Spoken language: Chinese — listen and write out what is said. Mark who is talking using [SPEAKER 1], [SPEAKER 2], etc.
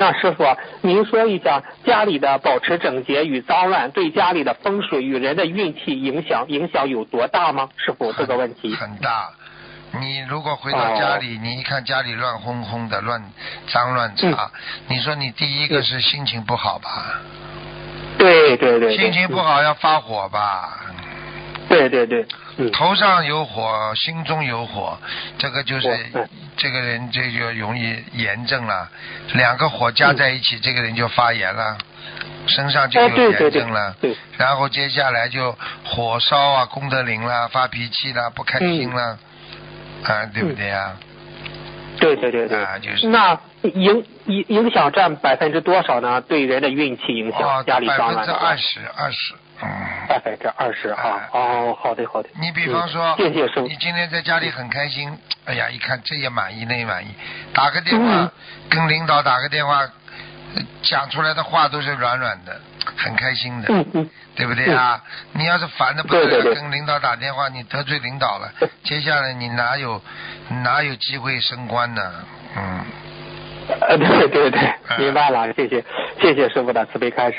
[SPEAKER 1] 那师傅，您说一下家里的保持整洁与脏乱对家里的风水与人的运气影响影响有多大吗？师傅这个问题
[SPEAKER 2] 很大。你如果回到家里，
[SPEAKER 1] 哦
[SPEAKER 2] 你一看家里乱哄哄的、乱脏乱差，你说你第一个是心情不好吧？
[SPEAKER 1] 对对对，对
[SPEAKER 2] 心情不，好要发火吧？
[SPEAKER 1] 嗯对对对，嗯，
[SPEAKER 2] 头上有火，心中有火，这个就是这个人这就容易炎症了。两个火加在一起，这个人就发炎了，身上就
[SPEAKER 1] 哎
[SPEAKER 2] 有炎症了。
[SPEAKER 1] 对，
[SPEAKER 2] 然后接下来就火烧啊，功德林啦，发脾气啦，不开心啦，啊，对不对啊？
[SPEAKER 1] 对对对对，
[SPEAKER 2] 啊，就是
[SPEAKER 1] 那影影影响占百分之多少呢？对人的运气影响，
[SPEAKER 2] 哦，
[SPEAKER 1] 家里
[SPEAKER 2] 百分之二十，二十，嗯。
[SPEAKER 1] 百分之二十啊
[SPEAKER 2] 哎。
[SPEAKER 1] 哦，好的好的。
[SPEAKER 2] 你比方说，你今天在家里很开心，哎呀，一看这也满意，那也满意，打个电话、
[SPEAKER 1] 嗯
[SPEAKER 2] 跟领导打个电话，呃讲出来的话都是软软的，很开心的，
[SPEAKER 1] 嗯嗯，
[SPEAKER 2] 对不对啊？你要是烦的不得了，跟领导打电话，你得罪领导了，接下来你哪有哪有机会升官呢？嗯。
[SPEAKER 1] 呃，对对对
[SPEAKER 2] 哎，
[SPEAKER 1] 明白了，谢谢谢谢师傅的慈悲开示。